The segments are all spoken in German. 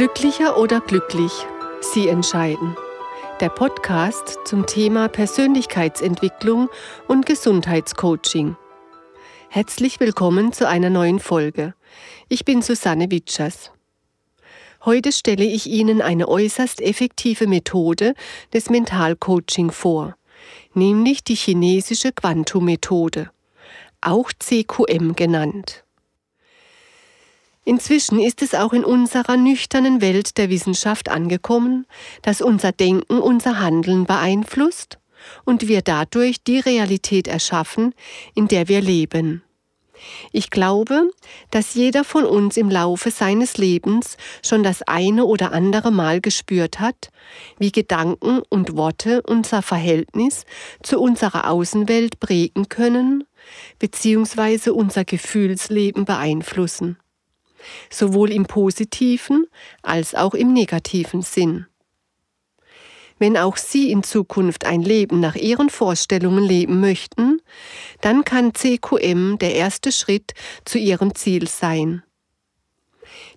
Glücklicher oder glücklich? Sie entscheiden. Der Podcast zum Thema Persönlichkeitsentwicklung und Gesundheitscoaching. Herzlich willkommen zu einer neuen Folge. Ich bin Susanne Witschers. Heute stelle ich Ihnen eine äußerst effektive Methode des Mentalcoaching vor, nämlich die chinesische Quantum-Methode, auch CQM genannt. Inzwischen ist es auch in unserer nüchternen Welt der Wissenschaft angekommen, dass unser Denken unser Handeln beeinflusst und wir dadurch die Realität erschaffen, in der wir leben. Ich glaube, dass jeder von uns im Laufe seines Lebens schon das eine oder andere Mal gespürt hat, wie Gedanken und Worte unser Verhältnis zu unserer Außenwelt prägen können, beziehungsweise unser Gefühlsleben beeinflussen sowohl im positiven als auch im negativen Sinn. Wenn auch Sie in Zukunft ein Leben nach Ihren Vorstellungen leben möchten, dann kann CQM der erste Schritt zu Ihrem Ziel sein.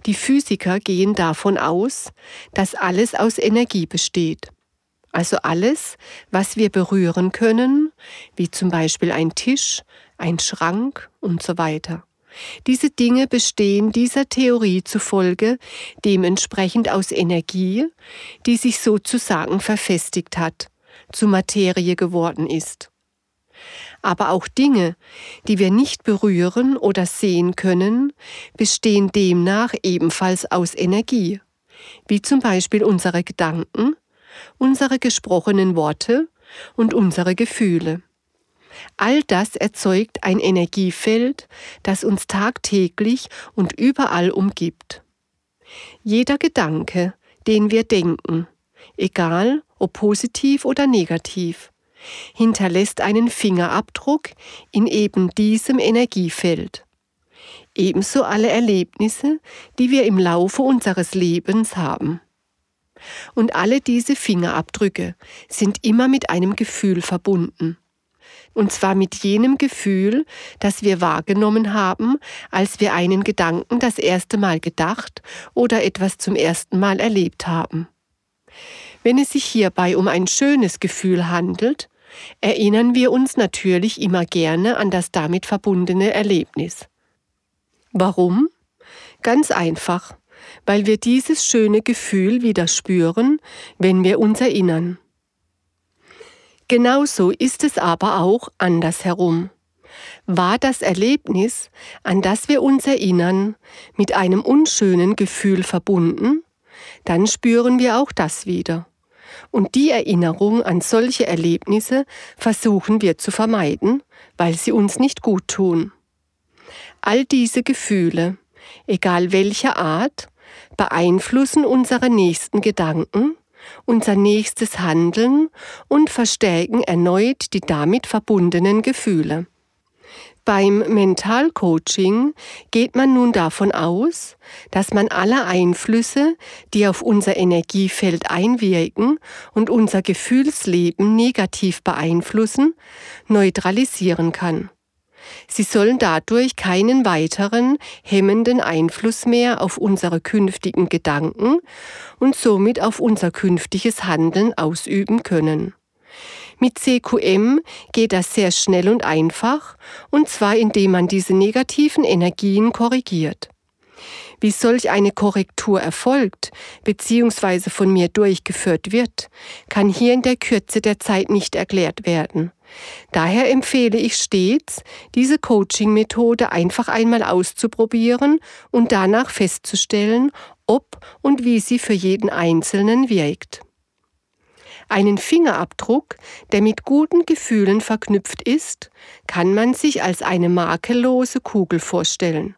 Die Physiker gehen davon aus, dass alles aus Energie besteht. Also alles, was wir berühren können, wie zum Beispiel ein Tisch, ein Schrank und so weiter. Diese Dinge bestehen dieser Theorie zufolge dementsprechend aus Energie, die sich sozusagen verfestigt hat, zu Materie geworden ist. Aber auch Dinge, die wir nicht berühren oder sehen können, bestehen demnach ebenfalls aus Energie, wie zum Beispiel unsere Gedanken, unsere gesprochenen Worte und unsere Gefühle. All das erzeugt ein Energiefeld, das uns tagtäglich und überall umgibt. Jeder Gedanke, den wir denken, egal ob positiv oder negativ, hinterlässt einen Fingerabdruck in eben diesem Energiefeld. Ebenso alle Erlebnisse, die wir im Laufe unseres Lebens haben. Und alle diese Fingerabdrücke sind immer mit einem Gefühl verbunden und zwar mit jenem Gefühl, das wir wahrgenommen haben, als wir einen Gedanken das erste Mal gedacht oder etwas zum ersten Mal erlebt haben. Wenn es sich hierbei um ein schönes Gefühl handelt, erinnern wir uns natürlich immer gerne an das damit verbundene Erlebnis. Warum? Ganz einfach, weil wir dieses schöne Gefühl wieder spüren, wenn wir uns erinnern. Genauso ist es aber auch andersherum. War das Erlebnis, an das wir uns erinnern, mit einem unschönen Gefühl verbunden, dann spüren wir auch das wieder. Und die Erinnerung an solche Erlebnisse versuchen wir zu vermeiden, weil sie uns nicht gut tun. All diese Gefühle, egal welcher Art, beeinflussen unsere nächsten Gedanken, unser nächstes Handeln und verstärken erneut die damit verbundenen Gefühle. Beim Mentalcoaching geht man nun davon aus, dass man alle Einflüsse, die auf unser Energiefeld einwirken und unser Gefühlsleben negativ beeinflussen, neutralisieren kann. Sie sollen dadurch keinen weiteren hemmenden Einfluss mehr auf unsere künftigen Gedanken und somit auf unser künftiges Handeln ausüben können. Mit CQM geht das sehr schnell und einfach, und zwar indem man diese negativen Energien korrigiert. Wie solch eine Korrektur erfolgt bzw. von mir durchgeführt wird, kann hier in der Kürze der Zeit nicht erklärt werden. Daher empfehle ich stets, diese Coaching-Methode einfach einmal auszuprobieren und danach festzustellen, ob und wie sie für jeden Einzelnen wirkt. Einen Fingerabdruck, der mit guten Gefühlen verknüpft ist, kann man sich als eine makellose Kugel vorstellen.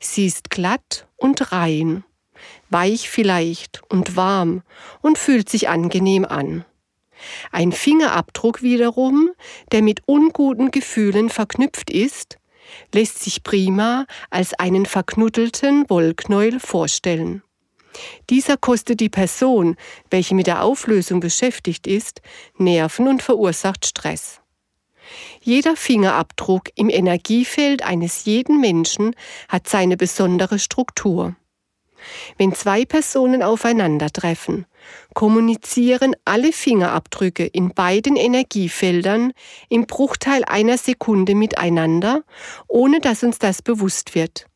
Sie ist glatt und rein, weich vielleicht und warm und fühlt sich angenehm an. Ein Fingerabdruck wiederum, der mit unguten Gefühlen verknüpft ist, lässt sich prima als einen verknuddelten Wollknäuel vorstellen. Dieser kostet die Person, welche mit der Auflösung beschäftigt ist, Nerven und verursacht Stress. Jeder Fingerabdruck im Energiefeld eines jeden Menschen hat seine besondere Struktur. Wenn zwei Personen aufeinandertreffen, kommunizieren alle Fingerabdrücke in beiden Energiefeldern im Bruchteil einer Sekunde miteinander, ohne dass uns das bewusst wird.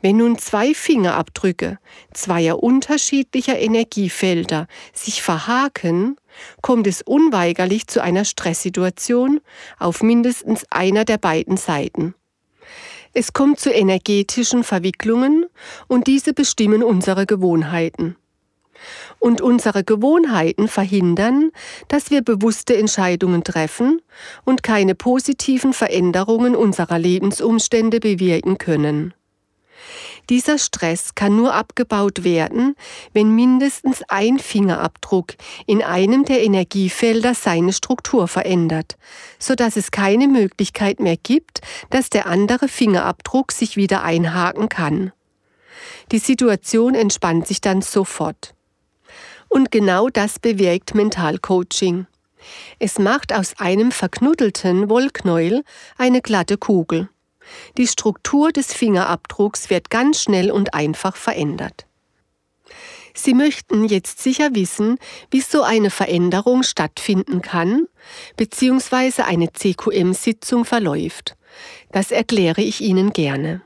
Wenn nun zwei Fingerabdrücke zweier unterschiedlicher Energiefelder sich verhaken, kommt es unweigerlich zu einer Stresssituation auf mindestens einer der beiden Seiten. Es kommt zu energetischen Verwicklungen und diese bestimmen unsere Gewohnheiten. Und unsere Gewohnheiten verhindern, dass wir bewusste Entscheidungen treffen und keine positiven Veränderungen unserer Lebensumstände bewirken können. Dieser Stress kann nur abgebaut werden, wenn mindestens ein Fingerabdruck in einem der Energiefelder seine Struktur verändert, so dass es keine Möglichkeit mehr gibt, dass der andere Fingerabdruck sich wieder einhaken kann. Die Situation entspannt sich dann sofort. Und genau das bewirkt Mentalcoaching. Es macht aus einem verknuddelten Wollknäuel eine glatte Kugel. Die Struktur des Fingerabdrucks wird ganz schnell und einfach verändert. Sie möchten jetzt sicher wissen, wie so eine Veränderung stattfinden kann, beziehungsweise eine CQM-Sitzung verläuft. Das erkläre ich Ihnen gerne.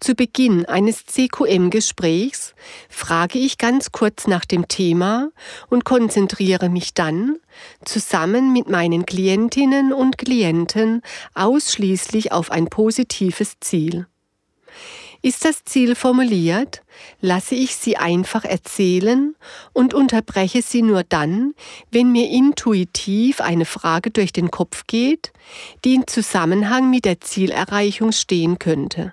Zu Beginn eines CQM-Gesprächs frage ich ganz kurz nach dem Thema und konzentriere mich dann, zusammen mit meinen Klientinnen und Klienten, ausschließlich auf ein positives Ziel. Ist das Ziel formuliert, lasse ich sie einfach erzählen und unterbreche sie nur dann, wenn mir intuitiv eine Frage durch den Kopf geht, die in Zusammenhang mit der Zielerreichung stehen könnte.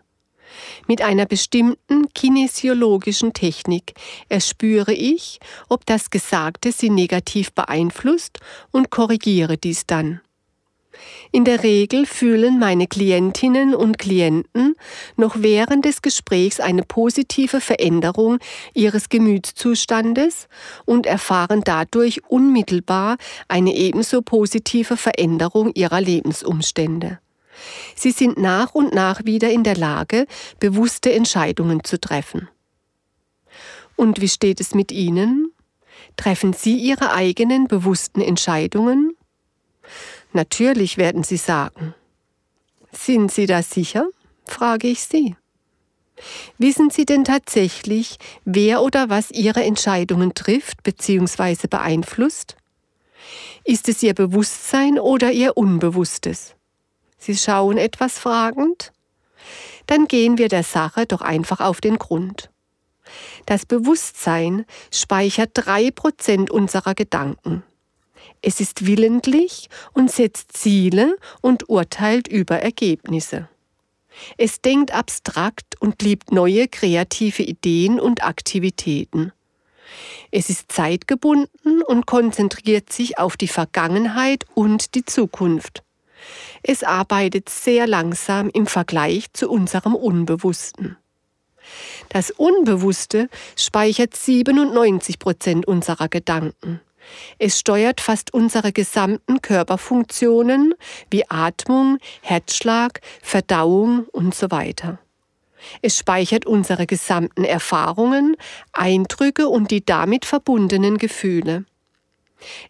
Mit einer bestimmten kinesiologischen Technik erspüre ich, ob das Gesagte sie negativ beeinflusst und korrigiere dies dann. In der Regel fühlen meine Klientinnen und Klienten noch während des Gesprächs eine positive Veränderung ihres Gemütszustandes und erfahren dadurch unmittelbar eine ebenso positive Veränderung ihrer Lebensumstände. Sie sind nach und nach wieder in der Lage, bewusste Entscheidungen zu treffen. Und wie steht es mit Ihnen? Treffen Sie Ihre eigenen bewussten Entscheidungen? Natürlich werden Sie sagen. Sind Sie da sicher? frage ich Sie. Wissen Sie denn tatsächlich, wer oder was Ihre Entscheidungen trifft bzw. beeinflusst? Ist es Ihr Bewusstsein oder Ihr Unbewusstes? Sie schauen etwas fragend? Dann gehen wir der Sache doch einfach auf den Grund. Das Bewusstsein speichert drei Prozent unserer Gedanken. Es ist willentlich und setzt Ziele und urteilt über Ergebnisse. Es denkt abstrakt und liebt neue kreative Ideen und Aktivitäten. Es ist zeitgebunden und konzentriert sich auf die Vergangenheit und die Zukunft. Es arbeitet sehr langsam im Vergleich zu unserem Unbewussten. Das Unbewusste speichert 97 Prozent unserer Gedanken. Es steuert fast unsere gesamten Körperfunktionen wie Atmung, Herzschlag, Verdauung und so weiter. Es speichert unsere gesamten Erfahrungen, Eindrücke und die damit verbundenen Gefühle.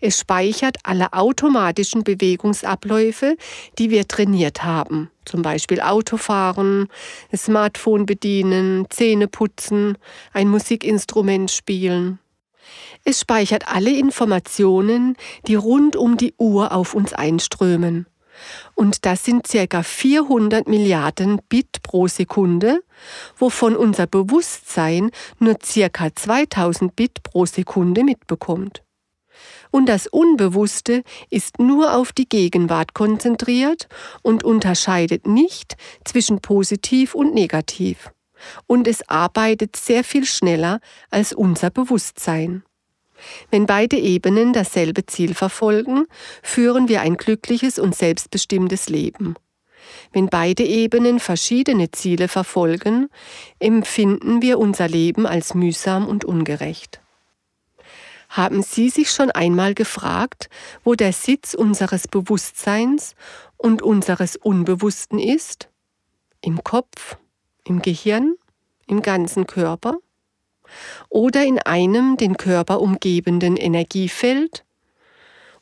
Es speichert alle automatischen Bewegungsabläufe, die wir trainiert haben. Zum Beispiel Autofahren, Smartphone bedienen, Zähne putzen, ein Musikinstrument spielen. Es speichert alle Informationen, die rund um die Uhr auf uns einströmen. Und das sind circa 400 Milliarden Bit pro Sekunde, wovon unser Bewusstsein nur circa 2000 Bit pro Sekunde mitbekommt und das Unbewusste ist nur auf die Gegenwart konzentriert und unterscheidet nicht zwischen positiv und negativ. Und es arbeitet sehr viel schneller als unser Bewusstsein. Wenn beide Ebenen dasselbe Ziel verfolgen, führen wir ein glückliches und selbstbestimmtes Leben. Wenn beide Ebenen verschiedene Ziele verfolgen, empfinden wir unser Leben als mühsam und ungerecht. Haben Sie sich schon einmal gefragt, wo der Sitz unseres Bewusstseins und unseres Unbewussten ist? Im Kopf? Im Gehirn? im ganzen Körper? Oder in einem den Körper umgebenden Energiefeld?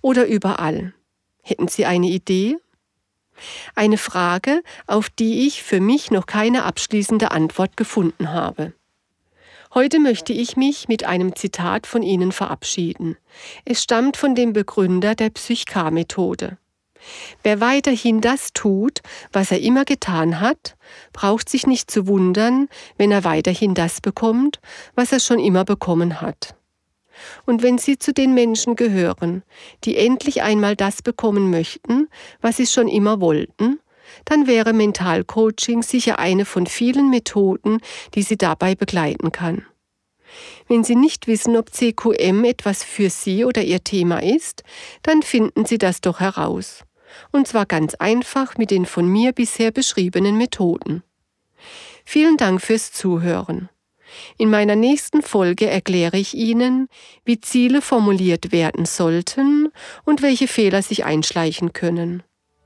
Oder überall? Hätten Sie eine Idee? Eine Frage, auf die ich für mich noch keine abschließende Antwort gefunden habe. Heute möchte ich mich mit einem Zitat von Ihnen verabschieden. Es stammt von dem Begründer der Psychka-Methode. Wer weiterhin das tut, was er immer getan hat, braucht sich nicht zu wundern, wenn er weiterhin das bekommt, was er schon immer bekommen hat. Und wenn Sie zu den Menschen gehören, die endlich einmal das bekommen möchten, was Sie schon immer wollten, dann wäre Mentalcoaching sicher eine von vielen Methoden, die Sie dabei begleiten kann. Wenn Sie nicht wissen, ob CQM etwas für Sie oder Ihr Thema ist, dann finden Sie das doch heraus. Und zwar ganz einfach mit den von mir bisher beschriebenen Methoden. Vielen Dank fürs Zuhören. In meiner nächsten Folge erkläre ich Ihnen, wie Ziele formuliert werden sollten und welche Fehler sich einschleichen können.